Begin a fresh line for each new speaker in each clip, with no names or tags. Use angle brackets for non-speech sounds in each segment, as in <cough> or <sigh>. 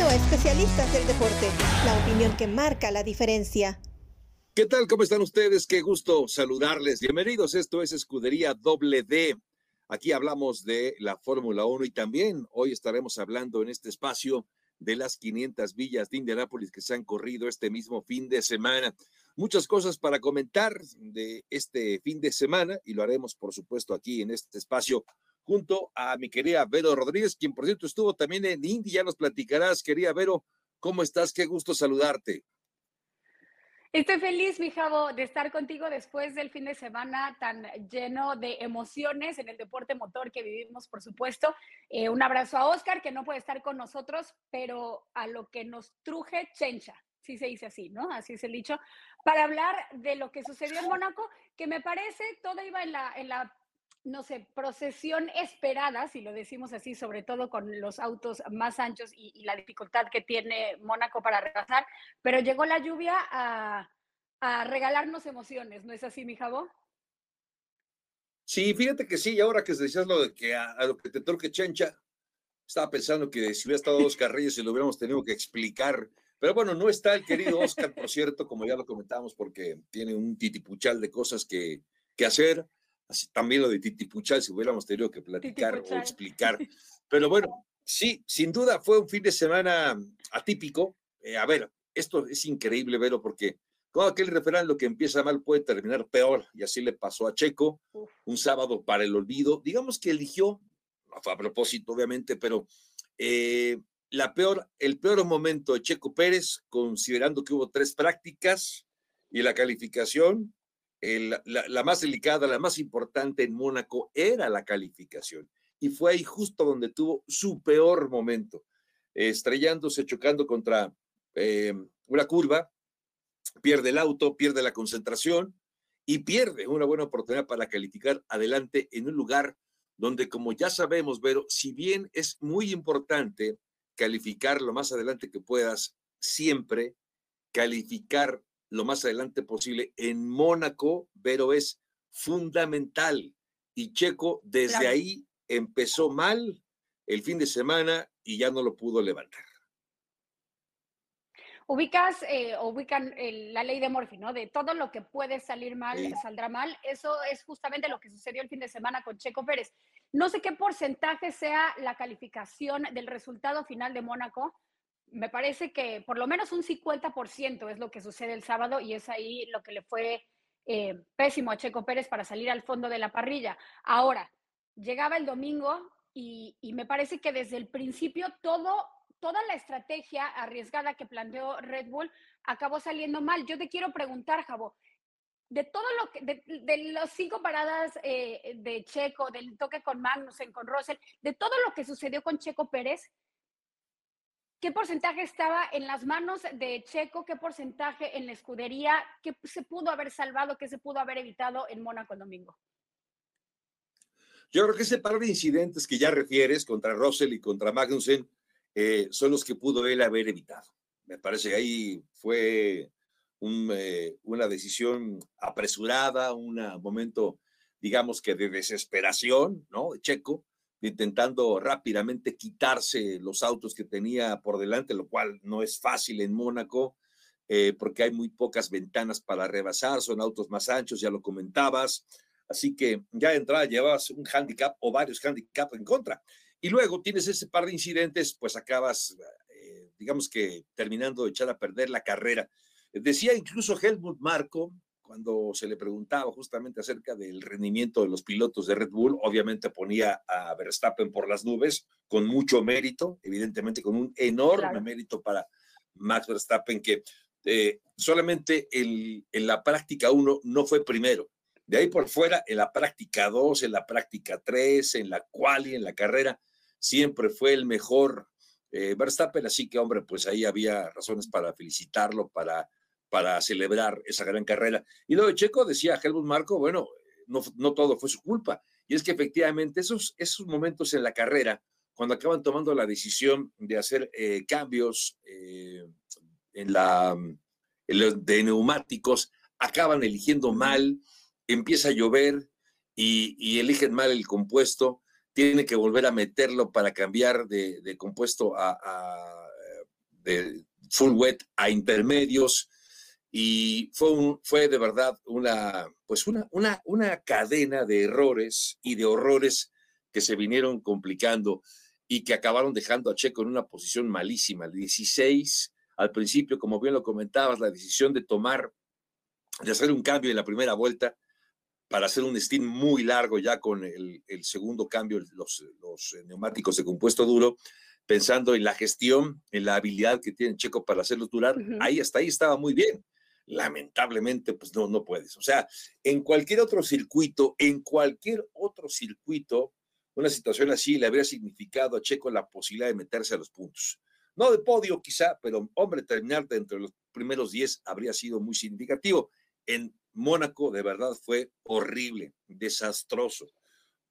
A Especialistas del Deporte, la opinión que marca la diferencia.
¿Qué tal? ¿Cómo están ustedes? Qué gusto saludarles. Bienvenidos. Esto es Escudería Doble D. Aquí hablamos de la Fórmula 1 y también hoy estaremos hablando en este espacio de las 500 villas de Indianápolis que se han corrido este mismo fin de semana. Muchas cosas para comentar de este fin de semana y lo haremos, por supuesto, aquí en este espacio junto a mi querida Vero Rodríguez, quien por cierto estuvo también en Indy, ya nos platicarás, querida Vero, ¿cómo estás? Qué gusto saludarte.
Estoy feliz, mi Javo, de estar contigo después del fin de semana tan lleno de emociones en el deporte motor que vivimos, por supuesto. Eh, un abrazo a Oscar, que no puede estar con nosotros, pero a lo que nos truje chencha, sí se dice así, ¿no? Así es el dicho, para hablar de lo que sucedió en Mónaco, que me parece todo iba en la no sé, procesión esperada, si lo decimos así, sobre todo con los autos más anchos y, la dificultad que tiene Mónaco para rebasar, pero llegó la lluvia a, regalarnos emociones, ¿no es así, mi Jabo?
Sí, fíjate que sí, y ahora que decías lo de que a, lo que te toque Chencha, estaba pensando que si hubiera estado dos carrillos y lo hubiéramos tenido que explicar, pero bueno, no está el querido Oscar, por cierto, como ya lo comentamos, porque tiene un titipuchal de cosas que, que hacer Así, también lo de Titi Puchal, si hubiéramos tenido que platicar o explicar. Pero bueno, sí, sin duda fue un fin de semana atípico. Eh, a ver, esto es increíble, verlo porque como aquel refrán, lo que empieza mal puede terminar peor, y así le pasó a Checo, un sábado para el olvido. Digamos que eligió, no fue a propósito, obviamente, pero eh, la peor, el peor momento de Checo Pérez, considerando que hubo tres prácticas y la calificación, la, más delicada, la más importante en Mónaco era la calificación. Y fue ahí justo donde tuvo su peor momento, estrellándose, chocando contra eh, una curva, pierde el auto, pierde la concentración y pierde una buena oportunidad para calificar adelante en un lugar donde, como ya sabemos, pero si bien es muy importante calificar lo más adelante que puedas, siempre calificar lo más adelante posible en Mónaco, pero es fundamental. Y Checo desde ahí empezó mal el fin de semana y ya no lo pudo levantar.
Ubicas, eh, ubican la ley de Morphy, ¿no? De todo lo que puede salir mal, saldrá mal. Eso es justamente lo que sucedió el fin de semana con Checo Pérez. No sé qué porcentaje sea la calificación del resultado final de Mónaco, me parece que por lo menos un 50% es lo que sucede el sábado y es ahí lo que le fue eh, pésimo a Checo Pérez para salir al fondo de la parrilla. Ahora, llegaba el domingo y, me parece que desde el principio todo, toda la estrategia arriesgada que planteó Red Bull acabó saliendo mal. Yo te quiero preguntar, Javo, de todo lo que, de, de los cinco paradas eh, de Checo, del toque con Magnussen, con Russell, de todo lo que sucedió con Checo Pérez, ¿Qué porcentaje estaba en las manos de Checo? ¿Qué porcentaje en la escudería? ¿Qué se pudo haber salvado? ¿Qué se pudo haber evitado en Mónaco domingo?
Yo creo que ese par de incidentes que ya refieres contra Russell y contra Magnussen eh, son los que pudo él haber evitado. Me parece que ahí fue eh, una decisión apresurada, un momento, digamos que de desesperación, ¿no? Checo, intentando rápidamente quitarse los autos que tenía por delante, lo cual no es fácil en Mónaco, eh, porque hay muy pocas ventanas para rebasar, son autos más anchos, ya lo comentabas. Así que ya de entrada llevabas un handicap o varios handicaps en contra. Y luego tienes ese par de incidentes, pues acabas, eh, digamos que terminando de echar a perder la carrera. Decía incluso Helmut Marco, cuando se le preguntaba justamente acerca del rendimiento de los pilotos de Red Bull, obviamente ponía a Verstappen por las nubes, con mucho mérito, evidentemente con un enorme mérito para Max Verstappen, que eh, solamente en la práctica 1 no fue primero. De ahí por fuera, en la práctica 2, en la práctica 3, en la quali, en la carrera, siempre fue el mejor eh, Verstappen, así que hombre, pues ahí había razones para felicitarlo, para para celebrar esa gran carrera. Y lo de Checo decía Helmut Marco, bueno, no, no todo fue su culpa. Y es que efectivamente esos, esos momentos en la carrera, cuando acaban tomando la decisión de hacer eh, cambios eh, en la, de neumáticos, acaban eligiendo mal, empieza a llover y, eligen mal el compuesto, tienen que volver a meterlo para cambiar de, compuesto a, full wet a intermedios, y fue, un, fue de verdad una, pues una, una, una cadena de errores y de horrores que se vinieron complicando y que acabaron dejando a Checo en una posición malísima. El 16, al principio, como bien lo comentabas, la decisión de tomar, de hacer un cambio en la primera vuelta para hacer un stint muy largo ya con el, el segundo cambio, los, los, neumáticos de compuesto duro, pensando en la gestión, en la habilidad que tiene Checo para hacerlos durar, uh -huh. ahí hasta ahí estaba muy bien lamentablemente, pues no, no puedes. O sea, en cualquier otro circuito, en cualquier otro circuito, una situación así le habría significado a Checo la posibilidad de meterse a los puntos. No de podio quizá, pero hombre, terminar de los primeros 10 habría sido muy significativo. En Mónaco, de verdad, fue horrible, desastroso.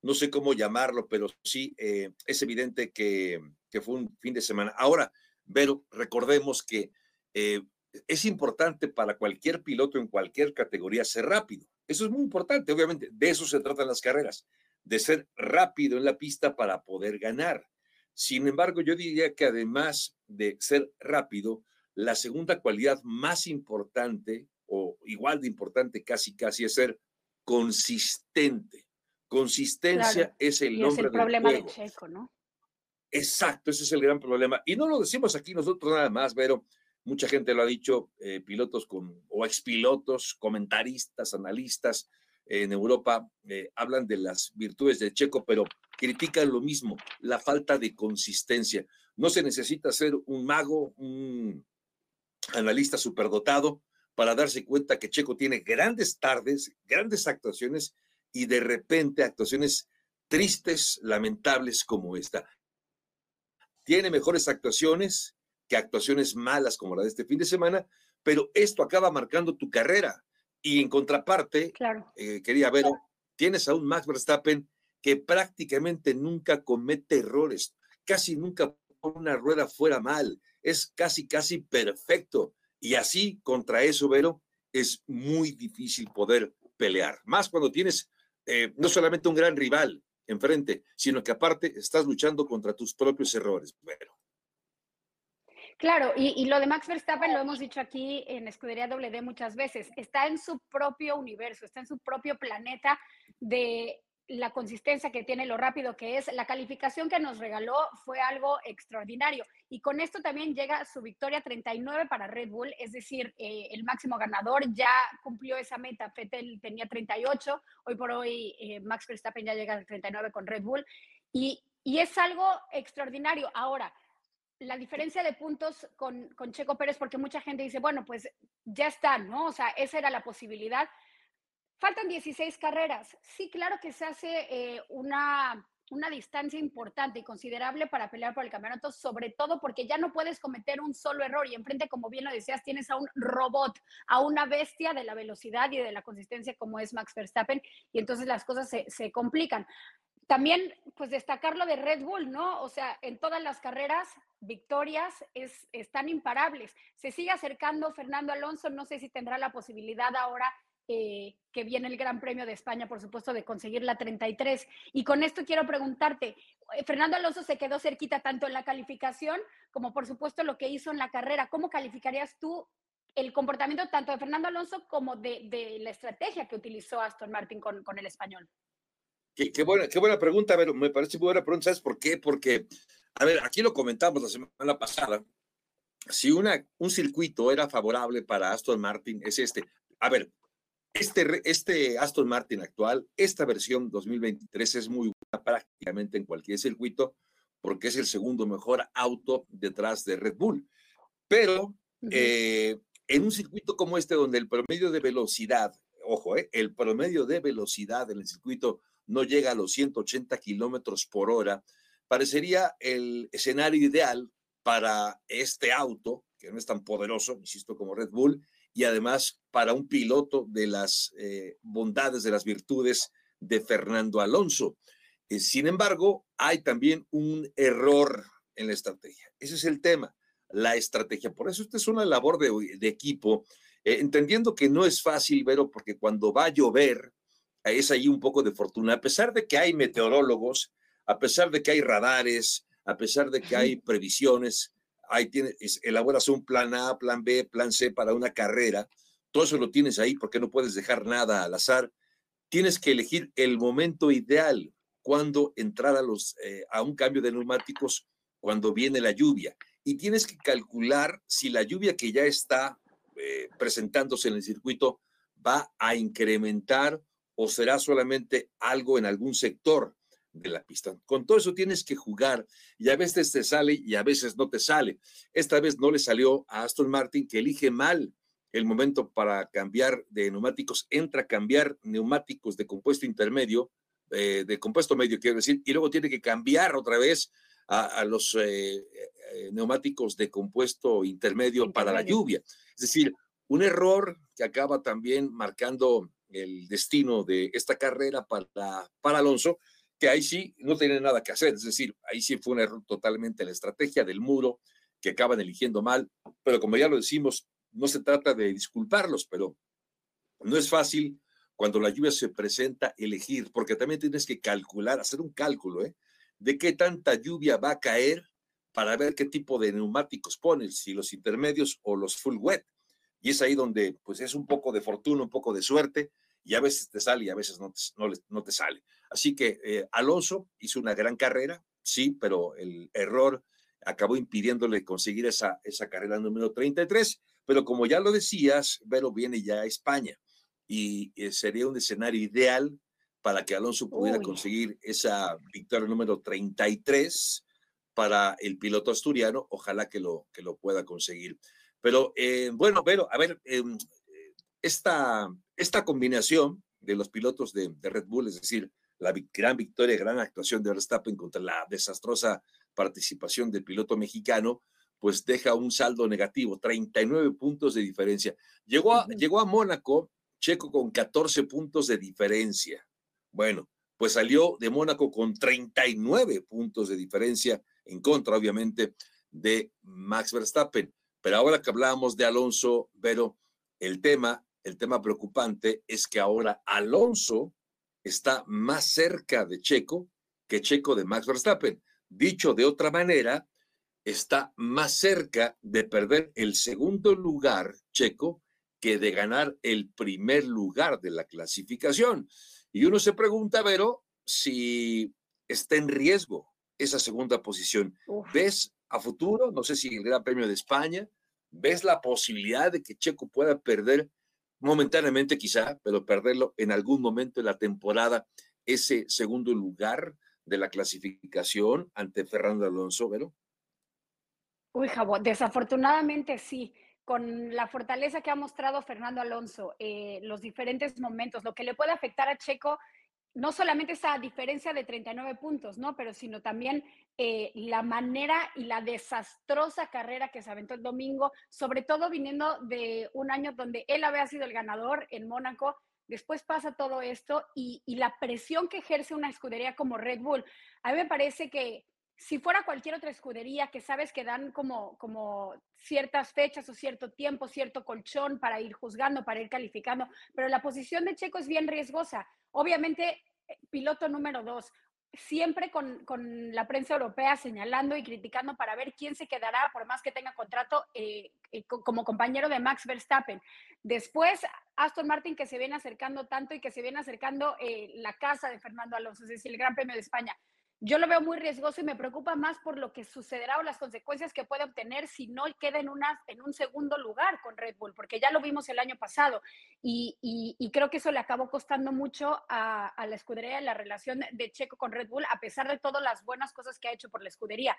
No sé cómo llamarlo, pero sí eh, es evidente que, que, fue un fin de semana. Ahora, pero recordemos que eh, es importante para cualquier piloto en cualquier categoría ser rápido. Eso es muy importante, obviamente. De eso se tratan las carreras, de ser rápido en la pista para poder ganar. Sin embargo, yo diría que además de ser rápido, la segunda cualidad más importante o igual de importante casi casi es ser consistente. Consistencia claro. es el
y
nombre
es el problema de Checo, ¿no?
Exacto, ese es el gran problema. Y no lo decimos aquí nosotros nada más, pero mucha gente lo ha dicho, eh, pilotos con, o expilotos, comentaristas, analistas en Europa eh, hablan de las virtudes de Checo, pero critican lo mismo, la falta de consistencia. No se necesita ser un mago, un analista superdotado para darse cuenta que Checo tiene grandes tardes, grandes actuaciones y de repente actuaciones tristes, lamentables como esta. Tiene mejores actuaciones, que actuaciones malas como la de este fin de semana, pero esto acaba marcando tu carrera. Y en contraparte,
claro.
eh, quería ver, tienes a un Max Verstappen que prácticamente nunca comete errores, casi nunca pone una rueda fuera mal, es casi, casi perfecto. Y así, contra eso, Vero, es muy difícil poder pelear. Más cuando tienes eh, no solamente un gran rival enfrente, sino que aparte estás luchando contra tus propios errores, Vero.
Claro, y, lo de Max Verstappen lo hemos dicho aquí en Escudería WD muchas veces, está en su propio universo, está en su propio planeta de la consistencia que tiene, lo rápido que es. La calificación que nos regaló fue algo extraordinario. Y con esto también llega su victoria 39 para Red Bull, es decir, eh, el máximo ganador ya cumplió esa meta. Vettel tenía 38, hoy por hoy eh, Max Verstappen ya llega al 39 con Red Bull. Y, y es algo extraordinario. Ahora, la diferencia de puntos con, con, Checo Pérez, porque mucha gente dice, bueno, pues ya está, ¿no? O sea, esa era la posibilidad. Faltan 16 carreras. Sí, claro que se hace eh, una, una distancia importante y considerable para pelear por el campeonato, sobre todo porque ya no puedes cometer un solo error y enfrente, como bien lo decías, tienes a un robot, a una bestia de la velocidad y de la consistencia como es Max Verstappen y entonces las cosas se, se complican también, pues destacar lo de Red Bull, ¿no? O sea, en todas las carreras, victorias es, están imparables. Se sigue acercando Fernando Alonso, no sé si tendrá la posibilidad ahora eh, que viene el Gran Premio de España, por supuesto, de conseguir la 33. Y con esto quiero preguntarte, eh, Fernando Alonso se quedó cerquita tanto en la calificación como, por supuesto, lo que hizo en la carrera. ¿Cómo calificarías tú el comportamiento tanto de Fernando Alonso como de, la estrategia que utilizó Aston Martin con el español?
Qué, qué, buena, qué buena pregunta, a ver, me parece muy buena pregunta, ¿sabes por qué? Porque, a ver, aquí lo comentamos la semana pasada, si una, un circuito era favorable para Aston Martin, es este. A ver, este, este Aston Martin actual, esta versión 2023 es muy buena prácticamente en cualquier circuito, porque es el segundo mejor auto detrás de Red Bull. Pero uh -huh. eh, en un circuito como este, donde el promedio de velocidad, ojo, eh, el promedio de velocidad en el circuito no llega a los 180 kilómetros por hora, parecería el escenario ideal para este auto, que no es tan poderoso, insisto, como Red Bull, y además para un piloto de las eh, bondades, de las virtudes de Fernando Alonso. Eh, sin embargo, hay también un error en la estrategia. Ese es el tema, la estrategia. Por eso esta es una labor de, equipo, eh, entendiendo que no es fácil, Vero, porque cuando va a llover, es ahí un poco de fortuna, a pesar de que hay meteorólogos, a pesar de que hay radares, a pesar de que hay previsiones, ahí tienes, elaboras un plan A, plan B, plan C para una carrera, todo eso lo tienes ahí porque no puedes dejar nada al azar. Tienes que elegir el momento ideal cuando entrar a, los, eh, a un cambio de neumáticos cuando viene la lluvia. Y tienes que calcular si la lluvia que ya está eh, presentándose en el circuito va a incrementar o será solamente algo en algún sector de la pista. Con todo eso tienes que jugar y a veces te sale y a veces no te sale. Esta vez no le salió a Aston Martin que elige mal el momento para cambiar de neumáticos, entra a cambiar neumáticos de compuesto intermedio, eh, de compuesto medio quiero decir, y luego tiene que cambiar otra vez a, los eh, eh, neumáticos de compuesto intermedio, para la lluvia. Es decir, un error que acaba también marcando el destino de esta carrera para, para Alonso, que ahí sí no tiene nada que hacer, es decir, ahí sí fue un error totalmente la estrategia del muro que acaban eligiendo mal, pero como ya lo decimos, no se trata de disculparlos, pero no es fácil cuando la lluvia se presenta elegir, porque también tienes que calcular, hacer un cálculo, ¿eh? De qué tanta lluvia va a caer para ver qué tipo de neumáticos pones, si los intermedios o los full wet. Y es ahí donde, pues, es un poco de fortuna, un poco de suerte, y a veces te sale y a veces no te, no, te sale. Así que eh, Alonso hizo una gran carrera, sí, pero el error acabó impidiéndole conseguir esa, esa carrera número 33. Pero como ya lo decías, Vero viene ya a España y eh, sería un escenario ideal para que Alonso pudiera conseguir esa victoria número 33 para el piloto asturiano. Ojalá que lo, que lo pueda conseguir. Pero eh, bueno, Vero, a ver, em, esta, esta combinación de los pilotos de, de Red Bull, es decir, la gran victoria, gran actuación de Verstappen contra la desastrosa participación del piloto mexicano, pues deja un saldo negativo, 39 puntos de diferencia. Llegó a, llegó a Mónaco, Checo con 14 puntos de diferencia. Bueno, pues salió de Mónaco con 39 puntos de diferencia en contra, obviamente, de Max Verstappen. Pero ahora que hablábamos de Alonso, pero el tema, el tema preocupante es que ahora Alonso está más cerca de Checo que Checo de Max Verstappen. Dicho de otra manera, está más cerca de perder el segundo lugar checo que de ganar el primer lugar de la clasificación. Y uno se pregunta, Vero, si está en riesgo esa segunda posición. ¿Ves a futuro, no sé si el Gran Premio de España, ves la posibilidad de que Checo pueda perder momentáneamente quizá, pero perderlo en algún momento de la temporada, ese segundo lugar de la clasificación ante Fernando Alonso, Vero?
Uy, Jabo, desafortunadamente sí. Con la fortaleza que ha mostrado Fernando Alonso, eh, los diferentes momentos, lo que le puede afectar a Checo, no solamente esa diferencia de 39 puntos, ¿no? Pero sino también eh, la manera y la desastrosa carrera que se aventó el domingo, sobre todo viniendo de un año donde él había sido el ganador en Mónaco, después pasa todo esto y, y, la presión que ejerce una escudería como Red Bull. A mí me parece que si fuera cualquier otra escudería que sabes que dan como, como ciertas fechas o cierto tiempo, cierto colchón para ir juzgando, para ir calificando, pero la posición de Checo es bien riesgosa. Obviamente, eh, piloto número dos, siempre con, con, la prensa europea señalando y criticando para ver quién se quedará, por más que tenga contrato eh, eh, como compañero de Max Verstappen. Después, Aston Martin que se viene acercando tanto y que se viene acercando la casa de Fernando Alonso, es decir, el Gran Premio de España yo lo veo muy riesgoso y me preocupa más por lo que sucederá o las consecuencias que puede obtener si no queda en, una, en un segundo lugar con Red Bull, porque ya lo vimos el año pasado y, y, creo que eso le acabó costando mucho a, a, la escudería la relación de Checo con Red Bull, a pesar de todas las buenas cosas que ha hecho por la escudería.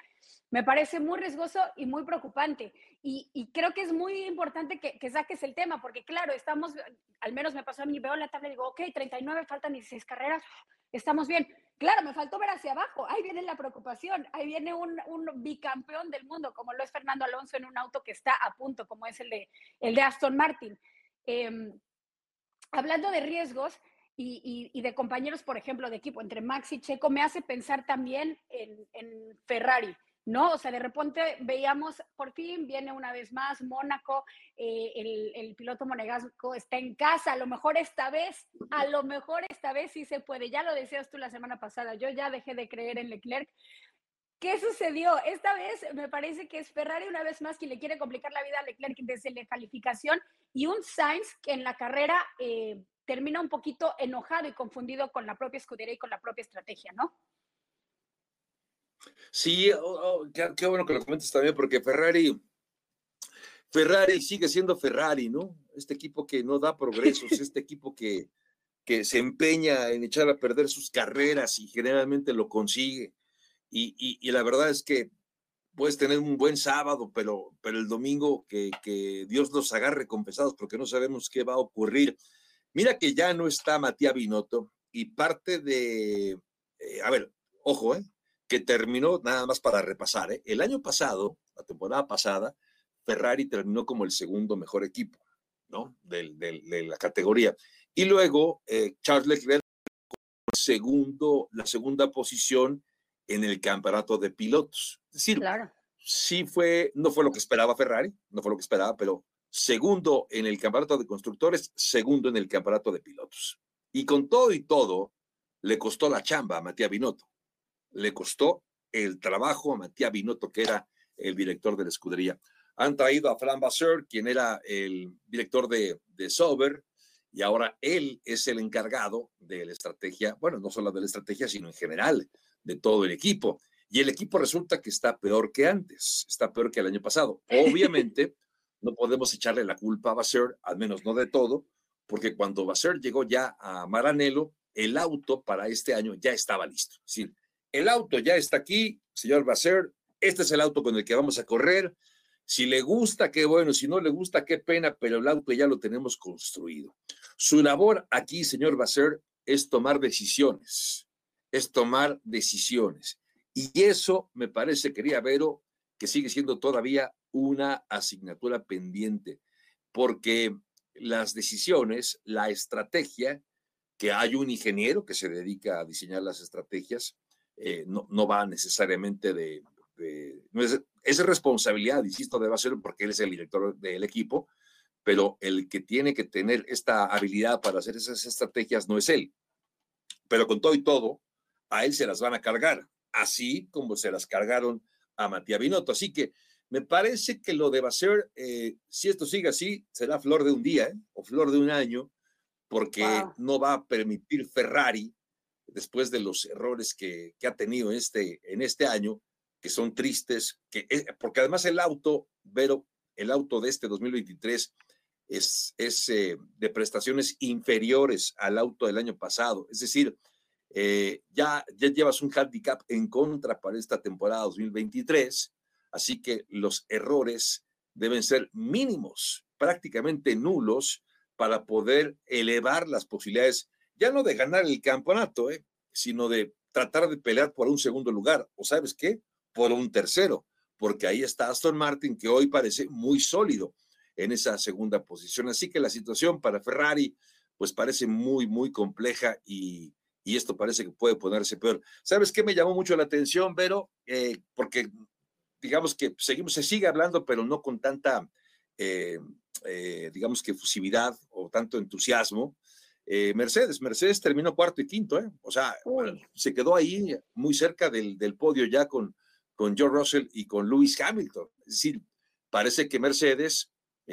Me parece muy riesgoso y muy preocupante y, y creo que es muy importante que, que, saques el tema, porque claro, estamos, al menos me pasó a mí, veo la tabla y digo, ok, 39, faltan 16 carreras, estamos bien Claro, me faltó ver hacia abajo. Ahí viene la preocupación. Ahí viene un, bicampeón del mundo, como lo es Fernando Alonso en un auto que está a punto, como es el de, el de Aston Martin. Em, hablando de riesgos y, de compañeros, por ejemplo, de equipo entre Max y Checo, me hace pensar también en Ferrari. ¿No? O sea, de repente veíamos, por fin viene una vez más Mónaco, eh, el, piloto monegasco está en casa, a lo mejor esta vez, a lo mejor esta vez sí se puede, ya lo decías tú la semana pasada, yo ya dejé de creer en Leclerc, ¿Qué sucedió? Esta vez me parece que es Ferrari una vez más quien le quiere complicar la vida a Leclerc desde la calificación y un Sainz que en la carrera eh, termina un poquito enojado y confundido con la propia escudería y con la propia estrategia, ¿no?
Sí, oh, oh, qué, bueno que lo comentes también, porque Ferrari, Ferrari sigue siendo Ferrari, ¿no? Este equipo que no da progresos, <laughs> este equipo que, que se empeña en echar a perder sus carreras y generalmente lo consigue. Y, la verdad es que puedes tener un buen sábado, pero, pero el domingo que, que Dios los agarre confesados porque no sabemos qué va a ocurrir. Mira que ya no está Matías Binotto y parte de, eh, a ver, ojo, eh, que terminó nada más para repasar. Eh, el año pasado, la temporada pasada, Ferrari terminó como el segundo mejor equipo, ¿no? de la categoría. Y luego eh, Charles Leclerc segundo, la segunda posición en el campeonato de pilotos. Es decir, claro. sí fue, no fue lo que esperaba Ferrari, no fue lo que esperaba, pero segundo en el campeonato de constructores, segundo en el campeonato de pilotos. Y con todo y todo, le costó la chamba a Matías Binotto. Le costó el trabajo a Matías Binotto, que era el director de la escudería. Han traído a Fran Vasseur, quien era el director de, de Sauber, y ahora él es el encargado de la estrategia, bueno, no solo de la estrategia, sino en general de todo el equipo. Y el equipo resulta que está peor que antes, está peor que el año pasado. <laughs> Obviamente, no podemos echarle la culpa a Basser, al menos no de todo, porque cuando Basser llegó ya a Maranello, el auto para este año ya estaba listo. Es decir, el auto ya está aquí, señor Basser, este es el auto con el que vamos a correr. Si le gusta, qué bueno, si no le gusta, qué pena, pero el auto ya lo tenemos construido. Su labor aquí, señor Basser, es tomar decisiones es tomar decisiones. Y eso me parece, quería Vero, que sigue siendo todavía una asignatura pendiente, porque las decisiones, la estrategia, que hay un ingeniero que se dedica a diseñar las estrategias, eh, no, no, va necesariamente de, no es, es, responsabilidad, insisto, debe ser porque él es el director del equipo, pero el que tiene que tener esta habilidad para hacer esas estrategias no es él. Pero con todo y todo, a él se las van a cargar, así como se las cargaron a Matías Binotto. Así que me parece que lo debe ser, eh, si esto sigue así, será flor de un día ¿eh? o flor de un año, porque no va a permitir Ferrari, después de los errores que, ha tenido este, en este año, que son tristes, que, porque además el auto, Vero, el auto de este 2023 es, es eh, de prestaciones inferiores al auto del año pasado. Es decir, eh, ya, ya llevas un handicap en contra para esta temporada 2023, así que los errores deben ser mínimos, prácticamente nulos, para poder elevar las posibilidades, ya no de ganar el campeonato, eh, sino de tratar de pelear por un segundo lugar, o sabes qué, por un tercero, porque ahí está Aston Martin, que hoy parece muy sólido en esa segunda posición. Así que la situación para Ferrari, pues parece muy, muy compleja y, y esto parece que puede ponerse peor. ¿Sabes qué me llamó mucho la atención, Vero? Eh, porque digamos que seguimos, se sigue hablando, pero no con tanta, eh, eh, digamos que efusividad o tanto entusiasmo. Mercedes, Mercedes terminó cuarto y quinto, ¿eh? O sea, se quedó ahí muy cerca del, del, podio ya con, con George Russell y con Lewis Hamilton. Es decir, parece que Mercedes,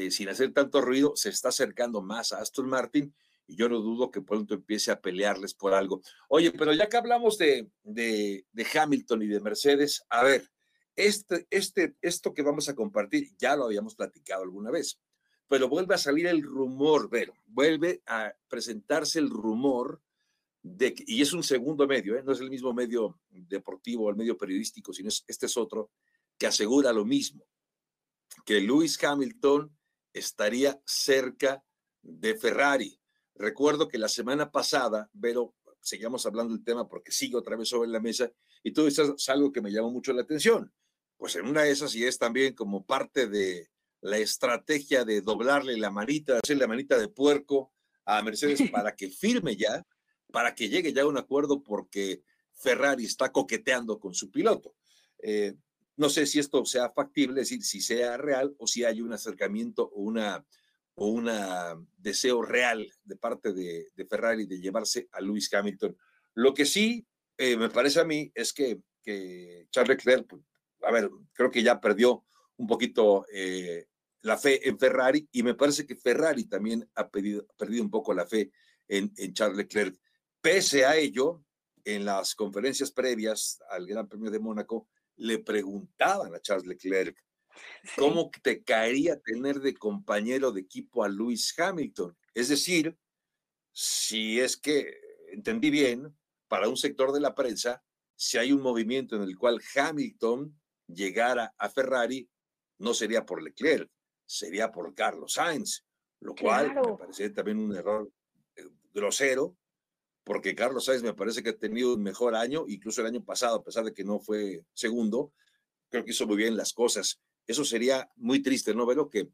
sin hacer tanto ruido, se está acercando más a Aston Martin y yo no dudo que pronto empiece a pelearles por algo. Oye, pero ya que hablamos de, de, Hamilton y de Mercedes, a ver, este, este, esto que vamos a compartir ya lo habíamos platicado alguna vez, pero vuelve a salir el rumor, Vero, vuelve a presentarse el rumor de y es un segundo medio, ¿eh? no es el mismo medio deportivo el medio periodístico, sino este es otro, que asegura lo mismo, que Lewis Hamilton estaría cerca de Ferrari. Recuerdo que la semana pasada, pero seguíamos hablando del tema porque sigue otra vez sobre la mesa y todo eso es algo que me llamó mucho la atención. Pues en una de esas y es también como parte de la estrategia de doblarle la manita, hacerle la manita de puerco a Mercedes <laughs> para que firme ya, para que llegue ya a un acuerdo porque Ferrari está coqueteando con su piloto. Eh, no sé si esto sea factible, es decir, si sea real o si hay un acercamiento o una o un deseo real de parte de, Ferrari de llevarse a Lewis Hamilton. Lo que sí eh, me parece a mí es que que Charles Leclerc, a ver, creo que ya perdió un poquito eh, la fe en Ferrari y me parece que Ferrari también ha, perdido un poco la fe en, en Charles Leclerc. Pese a ello, en las conferencias previas al Gran Premio de Mónaco, le preguntaban a Charles Leclerc cómo te caería tener de compañero de equipo a Lewis Hamilton. Es decir, si es que entendí bien, para un sector de la prensa, si hay un movimiento en el cual Hamilton llegara a Ferrari, no sería por Leclerc, sería por Carlos Sainz, lo cual me parece también un error eh, grosero, porque Carlos Sainz me parece que ha tenido un mejor año, incluso el año pasado, a pesar de que no fue segundo, creo que hizo muy bien las cosas. Eso sería muy triste, ¿no? Pero que,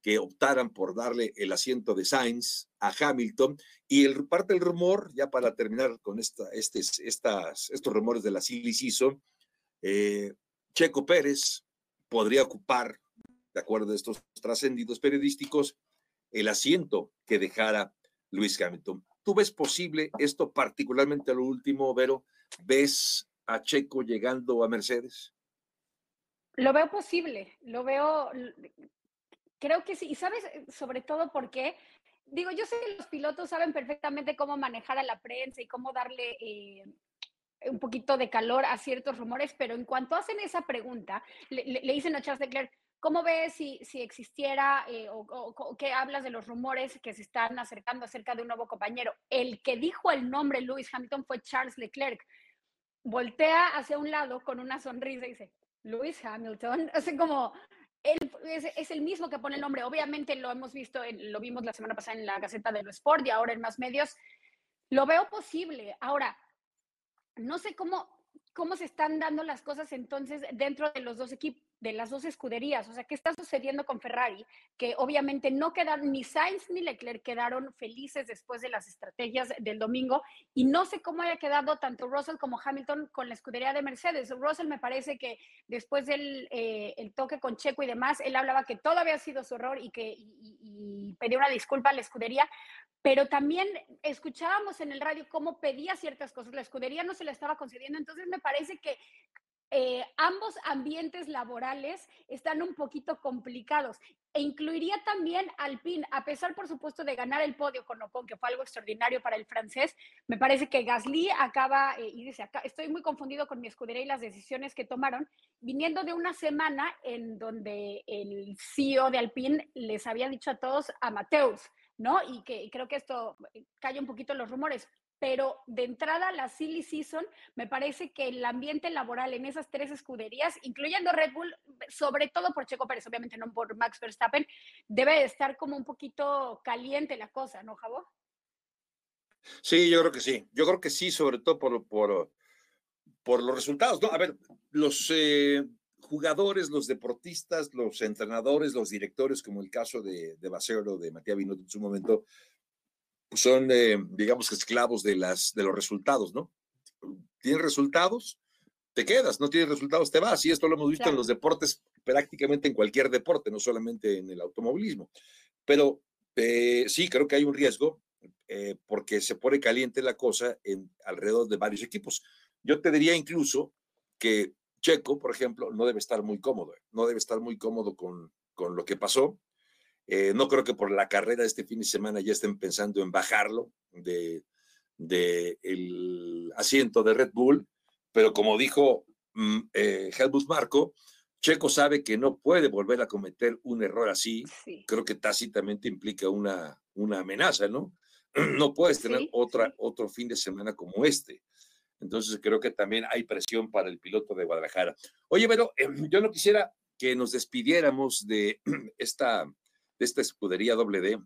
que optaran por darle el asiento de Sainz a Hamilton. Y el, parte del rumor, ya para terminar con esta, este, estas, estos rumores de la Silly eh, Checo Pérez podría ocupar, de acuerdo a estos trascendidos periodísticos, el asiento que dejara Luis Hamilton. ¿Tú ves posible esto, particularmente lo último, Vero? ¿Ves a Checo llegando a Mercedes?
Lo veo posible, lo veo, creo que sí. Y sabes, sobre todo porque, digo, yo sé que los pilotos saben perfectamente cómo manejar a la prensa y cómo darle eh, un poquito de calor a ciertos rumores, pero en cuanto hacen esa pregunta, le, le dicen a Charles Leclerc, ¿Cómo ves si, si existiera eh, o, qué hablas de los rumores que se están acercando acerca de un nuevo compañero? El que dijo el nombre Lewis Hamilton fue Charles Leclerc. Voltea hacia un lado con una sonrisa y dice, Lewis Hamilton, <laughs> así como, él es, el mismo que pone el nombre. Obviamente lo hemos visto, lo vimos la semana pasada en la Gaceta de lo Sport y ahora en más medios. Lo veo posible. Ahora, no sé cómo, cómo se están dando las cosas entonces dentro de los dos equipos de las dos escuderías. O sea, ¿qué está sucediendo con Ferrari? Que obviamente no quedaron, ni Sainz ni Leclerc quedaron felices después de las estrategias del domingo. Y no sé cómo haya quedado tanto Russell como Hamilton con la escudería de Mercedes. Russell me parece que después del eh, el toque con Checo y demás, él hablaba que todo había sido su error y que pedía una disculpa a la escudería. Pero también escuchábamos en el radio cómo pedía ciertas cosas. La escudería no se la estaba concediendo. Entonces me parece que eh, ambos ambientes laborales están un poquito complicados. E incluiría también Alpine, a pesar, por supuesto, de ganar el podio con Ocon, que fue algo extraordinario para el francés, me parece que Gasly acaba, eh, y dice, acá, estoy muy confundido con mi escudería y las decisiones que tomaron, viniendo de una semana en donde el CEO de Alpine les había dicho a todos a Mateus, ¿no? Y que creo que esto eh, calla un poquito los rumores, pero de entrada la silly season, me parece que el ambiente laboral en esas tres escuderías, incluyendo Red Bull, sobre todo por Checo Pérez, obviamente no por Max Verstappen, debe estar como un poquito caliente la cosa, ¿no, Javo?
Sí, yo creo que sí. Yo creo que sí, sobre todo por, por, por los resultados. A ver, los eh, jugadores, los deportistas, los entrenadores, los directores, como el caso de, de Basero, de Matías Binotto en su momento, son, eh, digamos, esclavos de, las, de los resultados, ¿no? Tienes resultados, te quedas, no tienes resultados, te vas. Y esto lo hemos visto en los deportes, prácticamente en cualquier deporte, no solamente en el automovilismo. Pero eh, sí, creo que hay un riesgo eh, porque se pone caliente la cosa en alrededor de varios equipos. Yo te diría incluso que Checo, por ejemplo, no debe estar muy cómodo, no debe estar muy cómodo con, con lo que pasó. Eh, no creo que por la carrera de este fin de semana ya estén pensando en bajarlo de, el asiento de Red Bull, pero como dijo mm, eh, Helmut Marco, Checo sabe que no puede volver a cometer un error así. Creo que tácitamente implica una, una amenaza, ¿no? <clears throat> No puedes tener otra, otro fin de semana como este. Entonces creo que también hay presión para el piloto de Guadalajara. Oye, pero em, yo no quisiera que nos despidiéramos de <clears throat> esta de esta escudería doble D,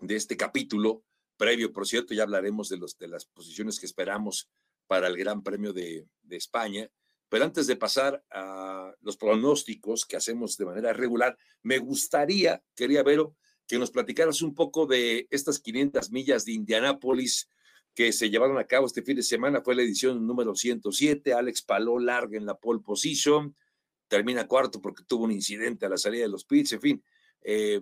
de este capítulo previo, por cierto, ya hablaremos de, los, de las posiciones que esperamos para el Gran Premio de, de España. Pero antes de pasar a los pronósticos que hacemos de manera regular, me gustaría, quería Vero, que nos platicaras un poco de estas 500 millas de Indianápolis que se llevaron a cabo este fin de semana. Fue la edición número 107. Alex Paló larga en la pole position, termina cuarto porque tuvo un incidente a la salida de los pits. En fin, eh,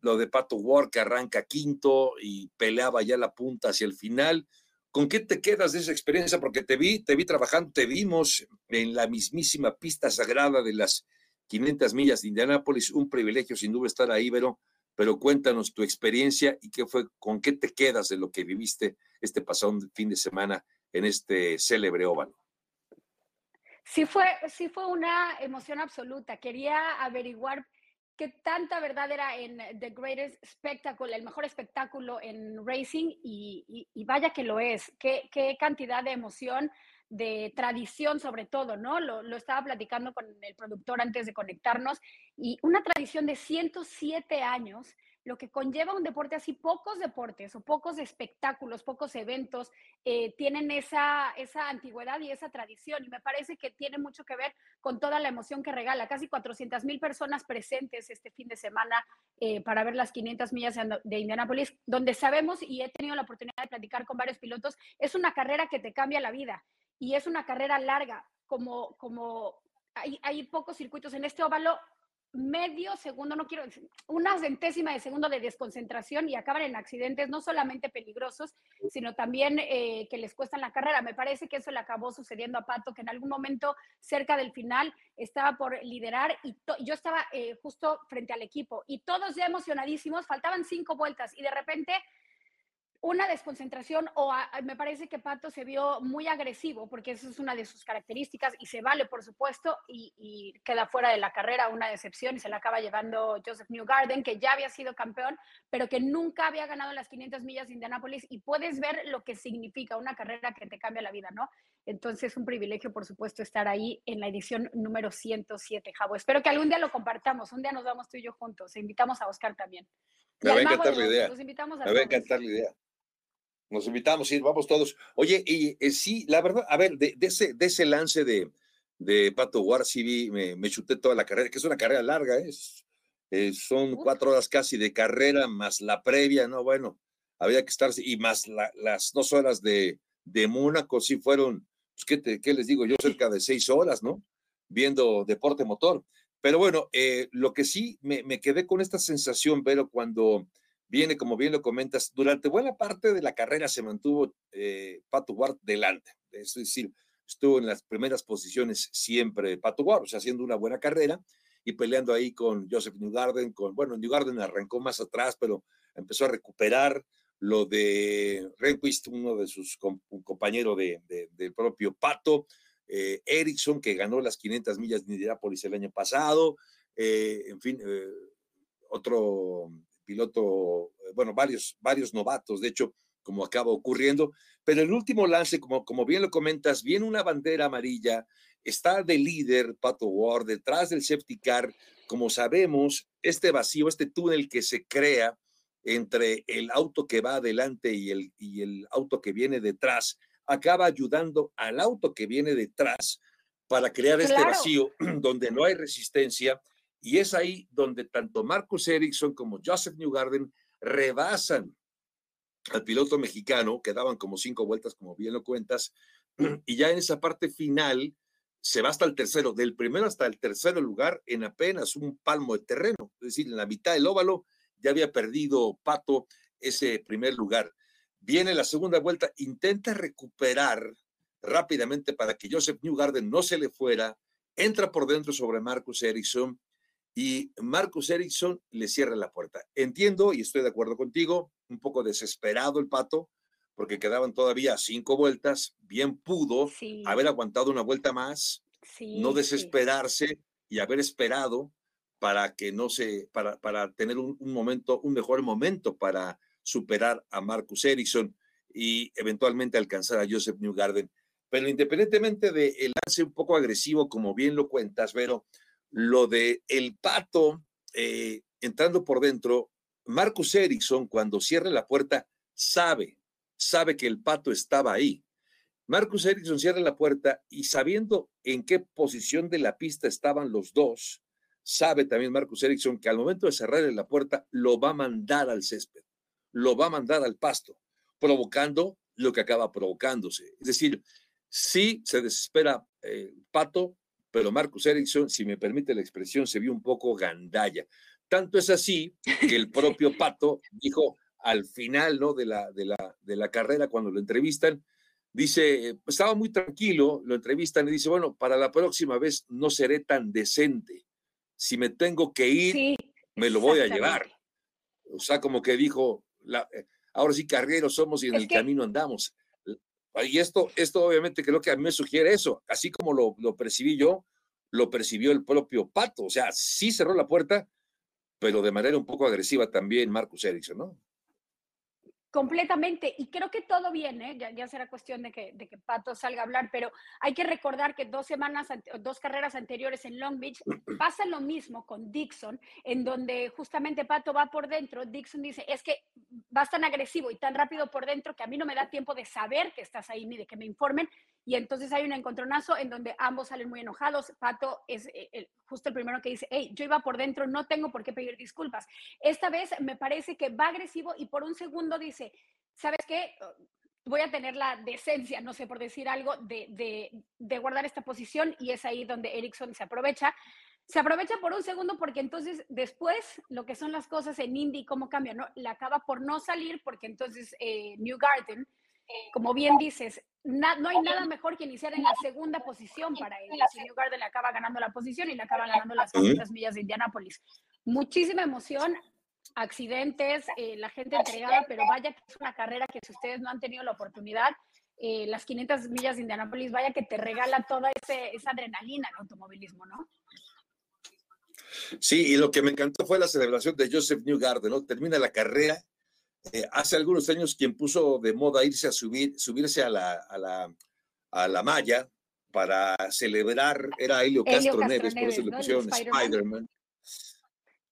lo de Pato Ward que arranca quinto y peleaba ya la punta hacia el final. ¿Con qué te quedas de esa experiencia? Porque te vi, te vi trabajando, te vimos en la mismísima pista sagrada de las 500 millas de Indianápolis. Un privilegio sin duda estar ahí, pero, pero cuéntanos tu experiencia y qué fue, con qué te quedas de lo que viviste este pasado fin de semana en este célebre óvalo.
Sí fue, sí fue una emoción absoluta. Quería averiguar qué tanta verdad era en The Greatest Spectacle, el mejor espectáculo en racing, y, vaya que lo es. Qué, qué, cantidad de emoción, de tradición sobre todo, ¿no? Lo, estaba platicando con el productor antes de conectarnos, y una tradición de 107 años lo que conlleva un deporte así, pocos deportes o pocos espectáculos, pocos eventos eh, tienen esa, esa antigüedad y esa tradición. Y me parece que tiene mucho que ver con toda la emoción que regala. Casi 400 mil personas presentes este fin de semana eh, para ver las 500 millas de Indianápolis, donde sabemos, y he tenido la oportunidad de platicar con varios pilotos, es una carrera que te cambia la vida y es una carrera larga, como, como hay, hay, pocos circuitos en este óvalo, medio segundo, no quiero decir, una centésima de segundo de desconcentración y acaban en accidentes no solamente peligrosos, sino también eh, que les cuestan la carrera. Me parece que eso le acabó sucediendo a Pato, que en algún momento cerca del final estaba por liderar y yo estaba eh, justo frente al equipo y todos ya emocionadísimos, faltaban cinco vueltas y de repente una desconcentración o me parece que Pato se vio muy agresivo porque esa es una de sus características y se vale, por supuesto, y, queda fuera de la carrera una decepción y se la acaba llevando Joseph Newgarden, que ya había sido campeón, pero que nunca había ganado las 500 millas de Indianápolis y puedes ver lo que significa una carrera que te cambia la vida, ¿no? Entonces, es un privilegio, por supuesto, estar ahí en la edición número 107, Javo. Espero que algún día lo compartamos, un día nos vamos tú y yo juntos, e invitamos a Oscar también.
Me va a encantar la idea. Me va a encantar la idea. Nos invitamos, sí, vamos todos. Oye, y eh, sí, la verdad, a ver, de, ese, de ese lance de, de Pato War, sí me, me, chuté toda la carrera, que es una carrera larga, ¿eh? es, eh, son cuatro horas casi de carrera, más la previa, ¿no? Bueno, había que estar, y más las dos horas de, de Mónaco, sí fueron, pues, ¿qué, te, ¿qué, les digo yo? Cerca de seis horas, ¿no? Viendo deporte motor. Pero bueno, lo que sí me, me, quedé con esta sensación, pero cuando viene, como bien lo comentas, durante buena parte de la carrera se mantuvo eh, Pato Ward delante, es decir, estuvo en las primeras posiciones siempre Pato Ward, o sea, haciendo una buena carrera y peleando ahí con Joseph Newgarden, con, bueno, Newgarden arrancó más atrás, pero empezó a recuperar lo de Rehnquist, uno de sus un compañero de, del propio Pato, eh, Ericsson, que ganó las 500 millas de Indianapolis el año pasado, eh, en fin, eh, otro piloto, eh, bueno, varios, varios novatos, de hecho, como acaba ocurriendo, pero el último lance, como, como bien lo comentas, viene una bandera amarilla, está de líder Pato Ward, detrás del safety car, como sabemos, este vacío, este túnel que se crea entre el auto que va adelante y el, y el auto que viene detrás, acaba ayudando al auto que viene detrás para crear este vacío <clears throat> donde no hay resistencia y es ahí donde tanto Marcus Ericsson como Joseph Newgarden rebasan al piloto mexicano, que daban como cinco vueltas, como bien lo cuentas, <clears throat> y ya en esa parte final se va hasta el tercero, del primero hasta el tercer lugar en apenas un palmo de terreno, es decir, en la mitad del óvalo ya había perdido Pato ese primer lugar. Viene la segunda vuelta, intenta recuperar rápidamente para que Joseph Newgarden no se le fuera, entra por dentro sobre Marcus Ericsson y Marcus Ericsson le cierra la puerta. Entiendo y estoy de acuerdo contigo, un poco desesperado el pato, porque quedaban todavía cinco vueltas, bien pudo haber aguantado una vuelta más, no desesperarse y haber esperado para que no se, para, para tener un, momento, un mejor momento para superar a Marcus Ericsson y eventualmente alcanzar a Joseph Newgarden. Pero independientemente del lance un poco agresivo, como bien lo cuentas, Vero, lo de el pato eh, entrando por dentro, Marcus Ericsson cuando cierra la puerta sabe, sabe que el pato estaba ahí. Marcus Ericsson cierra la puerta y sabiendo en qué posición de la pista estaban los dos, sabe también Marcus Ericsson que al momento de cerrarle la puerta lo va a mandar al césped, lo va a mandar al pasto, provocando lo que acaba provocándose. Es decir, si se desespera eh, Pato, pero Marcus Ericsson, si me permite la expresión, se vio un poco gandalla. Tanto es así que el propio <laughs> Pato dijo, al final ¿no? de, la, de, la, de la carrera, cuando lo entrevistan, dice, estaba muy tranquilo, lo entrevistan y dice, bueno, para la próxima vez no seré tan decente. Si me tengo que ir, me lo voy a llevar. O sea, como que dijo, la, eh, ahora sí carreros somos y en el camino andamos. Y esto, esto obviamente creo que a mí me sugiere eso, así como lo, lo percibí yo, lo percibió el propio Pato, o sea, sí cerró la puerta, pero de manera un poco agresiva también Marcus Ericsson, ¿no?
Completamente, y creo que todo viene, ya, ya, será cuestión de que, de que Pato salga a hablar, pero hay que recordar que dos semanas, dos carreras anteriores en Long Beach <clears throat> pasa lo mismo con Dixon, en donde justamente Pato va por dentro, Dixon dice, es que vas tan agresivo y tan rápido por dentro que a mí no me da tiempo de saber que estás ahí ni de que me informen, y entonces hay un encontronazo en donde ambos salen muy enojados. Pato es eh, justo el primero que dice, hey, yo iba por dentro, no tengo por qué pedir disculpas. Esta vez me parece que va agresivo y por un segundo dice, ¿sabes qué? Voy a tener la decencia, no sé, por decir algo, de, de, guardar esta posición y es ahí donde Erickson se aprovecha. Se aprovecha por un segundo porque entonces después lo que son las cosas en Indy, cómo cambian, ¿no? La acaba por no salir porque entonces eh, New Garden como bien dices, no hay nada mejor que iniciar en la segunda posición para él. Si New Garden le acaba ganando la posición y le acaba ganando las 500 millas de Indianápolis. Muchísima emoción, accidentes, eh, la gente entregada, pero vaya que es una carrera que si ustedes no han tenido la oportunidad, eh, las 500 millas de Indianápolis, vaya que te regala toda esa adrenalina el automovilismo, ¿no?
Sí, y lo que me encantó fue la celebración de Joseph Newgarden, ¿no? Termina la carrera eh, hace algunos años quien puso de moda irse a subir, subirse a la, a la, a la malla para celebrar, era Helio, Castro, Neves, por eso le pusieron Spider-Man.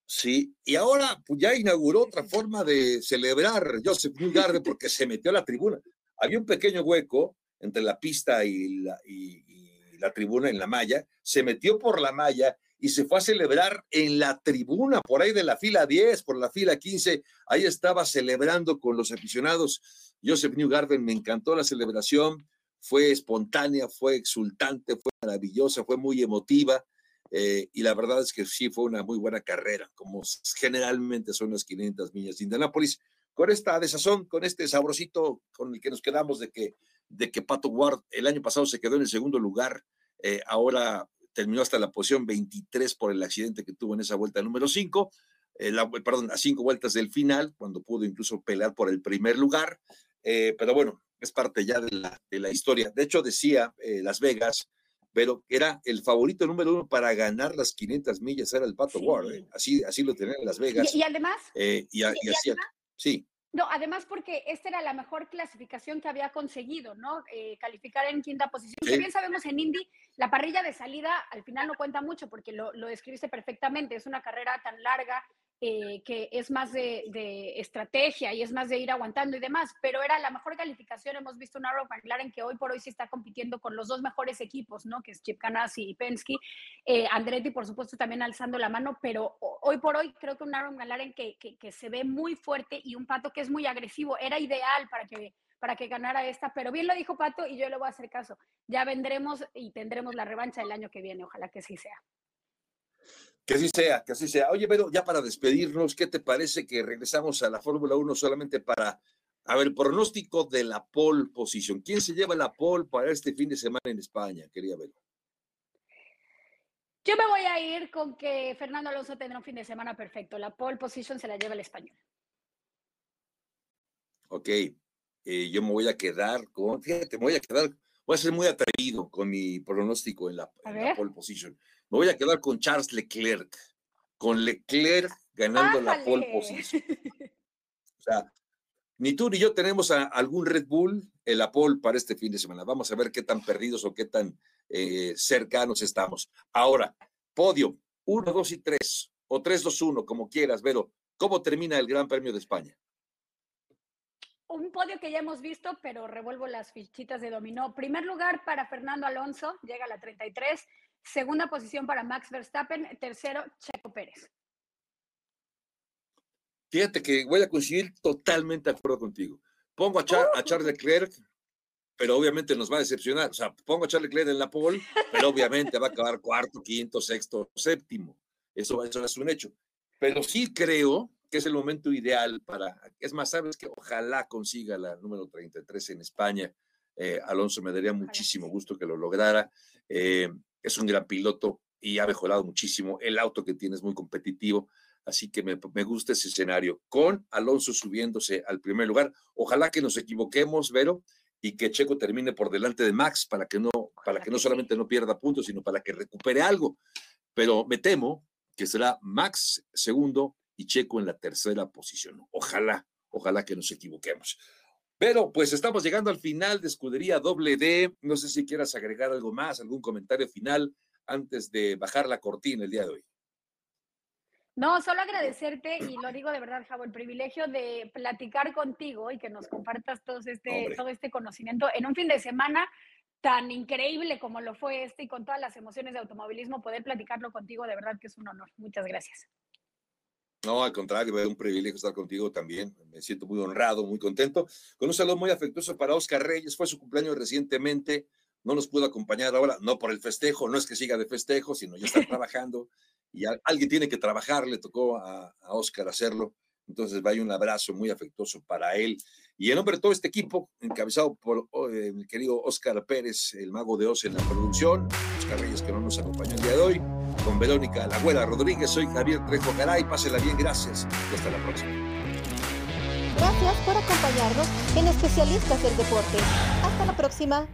sí, y ahora pues, ya inauguró otra forma de celebrar Joseph Newgarden porque se metió a la tribuna. Había un pequeño hueco entre la pista y la, y la tribuna en la malla, se metió por la malla y se fue a celebrar en la tribuna, por ahí de la fila 10, por la fila 15, ahí estaba celebrando con los aficionados. Joseph Newgarden, me encantó la celebración, fue espontánea, fue exultante, fue maravillosa, fue muy emotiva. Eh, y la verdad es que sí fue una muy buena carrera, como generalmente son las 500 millas de Indianápolis, con esta desazón, con este sabrosito con el que nos quedamos de que, de que Pato Ward el año pasado se quedó en el segundo lugar, eh, ahora terminó hasta la posición 23 por el accidente que tuvo en esa vuelta número 5, eh, perdón, a cinco vueltas del final, cuando pudo incluso pelear por el primer lugar, eh, pero bueno, es parte ya de la, de la historia. De hecho, decía eh, Las Vegas, pero era el favorito número uno para ganar las 500 millas, era el Pato Ward, así, así lo tenía en Las Vegas.
Y, además,
y, y, así, sí.
No, además porque esta era la mejor clasificación que había conseguido, ¿no? Eh, calificar en quinta posición. Si bien sabemos en Indy, la parrilla de salida al final no cuenta mucho porque lo, lo describiste perfectamente. Es una carrera tan larga eh, que es más de, estrategia y es más de ir aguantando y demás, pero era la mejor calificación. Hemos visto un Arrow McLaren que hoy por hoy sí está compitiendo con los dos mejores equipos, ¿no? Que es Chip Ganassi y Penske. Eh, Andretti, por supuesto, también alzando la mano, pero hoy por hoy creo que un Arrow McLaren que, que, se ve muy fuerte y un Pato que es muy agresivo, era ideal para que para que ganara esta, pero bien lo dijo Pato y yo le voy a hacer caso. Ya vendremos y tendremos la revancha el año que viene, ojalá que sí sea.
Que así sea, que así sea. Oye, pero ya para despedirnos, ¿qué te parece que regresamos a la Fórmula 1 solamente para, a ver, el pronóstico de la pole position? ¿Quién se lleva la pole para este fin de semana en España? Quería verlo.
Yo me voy a ir con que Fernando Alonso tendrá un fin de semana perfecto. La pole position se la lleva el español.
Ok, eh, yo me voy a quedar con, fíjate, me voy a quedar, voy a ser muy atrevido con mi pronóstico en la, en la pole position. Me voy a quedar con Charles Leclerc, con Leclerc ganando la pole position. O sea, ni tú ni yo tenemos a algún Red Bull en la pole para este fin de semana. Vamos a ver qué tan perdidos o qué tan eh, cercanos estamos. Ahora, podio 1, 2 y 3, o 3, 2, 1, como quieras, Vero. ¿Cómo termina el Gran Premio de España?
un podio que ya hemos visto, pero revuelvo las fichitas de dominó. Primer lugar para Fernando Alonso, llega a la 33. Segunda posición para Max Verstappen. Tercero, Checo Pérez.
Fíjate que voy a coincidir totalmente de acuerdo contigo. Pongo a, a Charles Leclerc, pero obviamente nos va a decepcionar. O sea, pongo a Charles Leclerc en la pole, pero obviamente va a acabar cuarto, quinto, sexto, séptimo. Eso, eso es un hecho. Pero sí creo que es el momento ideal para, es más, sabes que ojalá consiga la número 33 en España. Eh, Alonso me daría muchísimo gusto que lo lograra. Eh, es un gran piloto y ha mejorado muchísimo. El auto que tiene es muy competitivo, así que me, me, gusta ese escenario. Con Alonso subiéndose al primer lugar, ojalá que nos equivoquemos, Vero, y que Checo termine por delante de Max para que no, para que no solamente no pierda puntos, sino para que recupere algo. Pero me temo que será Max segundo y Checo en la tercera posición. Ojalá, ojalá que nos equivoquemos. Pero pues estamos llegando al final de Escudería Doble D. No sé si quieras agregar algo más, algún comentario final antes de bajar la cortina el día de hoy.
No, solo agradecerte y lo digo de verdad, Javo, el privilegio de platicar contigo y que nos compartas todo este, todo este conocimiento en un fin de semana tan increíble como lo fue este y con todas las emociones de automovilismo, poder platicarlo contigo, de verdad que es un honor. Muchas gracias.
No, al contrario, es un privilegio estar contigo también. Me siento muy honrado, muy contento. Con un saludo muy afectuoso para Oscar Reyes. Fue su cumpleaños recientemente. No nos pudo acompañar ahora, no por el festejo, no es que siga de festejo, sino ya está <laughs> trabajando y alguien tiene que trabajar, le tocó a, Oscar hacerlo. Entonces vaya un abrazo muy afectuoso para él. Y en nombre de todo este equipo, encabezado por eh, mi querido Oscar Pérez, el mago de Oz en la producción, Oscar Reyes que no nos acompañó el día de hoy, con Verónica La Abuela Rodríguez, soy Javier Trejo Garay, pásela bien, gracias y hasta la próxima.
Gracias por acompañarnos en Especialistas del Deporte. Hasta la próxima.